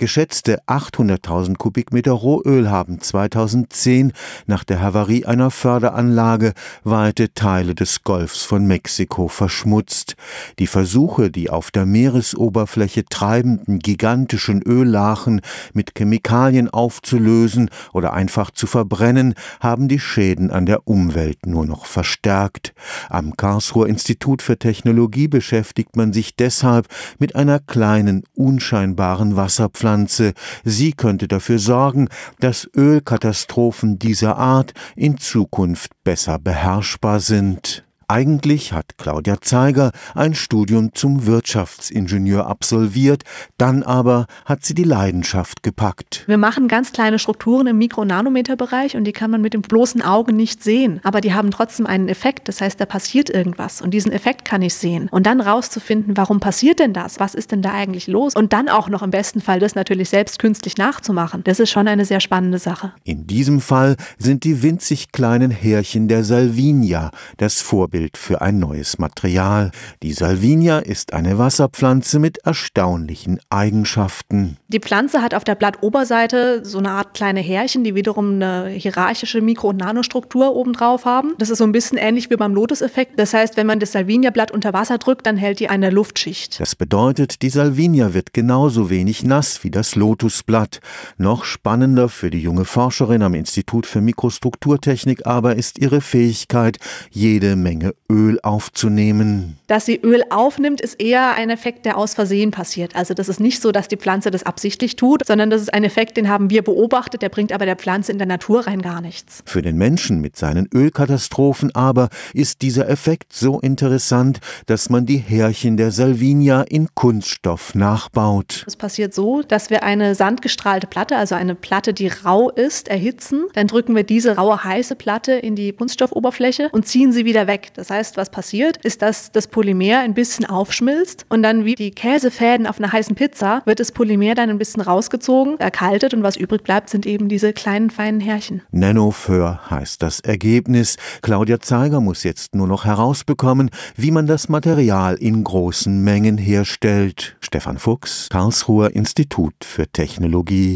Geschätzte 800.000 Kubikmeter Rohöl haben 2010 nach der Havarie einer Förderanlage weite Teile des Golfs von Mexiko verschmutzt. Die Versuche, die auf der Meeresoberfläche treibenden gigantischen Öllachen mit Chemikalien aufzulösen oder einfach zu verbrennen, haben die Schäden an der Umwelt nur noch verstärkt. Am Karlsruher Institut für Technologie beschäftigt man sich deshalb mit einer kleinen, unscheinbaren Wasserpflanze Pflanze. Sie könnte dafür sorgen, dass Ölkatastrophen dieser Art in Zukunft besser beherrschbar sind. Eigentlich hat Claudia Zeiger ein Studium zum Wirtschaftsingenieur absolviert, dann aber hat sie die Leidenschaft gepackt. Wir machen ganz kleine Strukturen im Mikro- und Nanometerbereich und die kann man mit dem bloßen Auge nicht sehen, aber die haben trotzdem einen Effekt, das heißt, da passiert irgendwas und diesen Effekt kann ich sehen und dann rauszufinden, warum passiert denn das? Was ist denn da eigentlich los? Und dann auch noch im besten Fall das natürlich selbst künstlich nachzumachen. Das ist schon eine sehr spannende Sache. In diesem Fall sind die winzig kleinen Härchen der Salvinia das Vorbild Vorbild für ein neues Material. Die Salvinia ist eine Wasserpflanze mit erstaunlichen Eigenschaften. Die Pflanze hat auf der Blattoberseite so eine Art kleine Härchen, die wiederum eine hierarchische Mikro- und Nanostruktur obendrauf haben. Das ist so ein bisschen ähnlich wie beim Lotus-Effekt. Das heißt, wenn man das Salvinia-Blatt unter Wasser drückt, dann hält die eine Luftschicht. Das bedeutet, die Salvinia wird genauso wenig nass wie das Lotusblatt. Noch spannender für die junge Forscherin am Institut für Mikrostrukturtechnik aber ist ihre Fähigkeit, jede Menge Menge Öl aufzunehmen. Dass sie Öl aufnimmt, ist eher ein Effekt, der aus Versehen passiert. Also das ist nicht so, dass die Pflanze das absichtlich tut, sondern das ist ein Effekt, den haben wir beobachtet, der bringt aber der Pflanze in der Natur rein gar nichts. Für den Menschen mit seinen Ölkatastrophen aber ist dieser Effekt so interessant, dass man die Härchen der Salvinia in Kunststoff nachbaut. Es passiert so, dass wir eine sandgestrahlte Platte, also eine Platte, die rau ist, erhitzen. Dann drücken wir diese raue heiße Platte in die Kunststoffoberfläche und ziehen sie wieder weg. Das heißt, was passiert, ist, dass das Polymer ein bisschen aufschmilzt und dann wie die Käsefäden auf einer heißen Pizza wird das Polymer dann ein bisschen rausgezogen, erkaltet und was übrig bleibt, sind eben diese kleinen feinen Härchen. Nanoför heißt das Ergebnis. Claudia Zeiger muss jetzt nur noch herausbekommen, wie man das Material in großen Mengen herstellt. Stefan Fuchs, Karlsruher Institut für Technologie.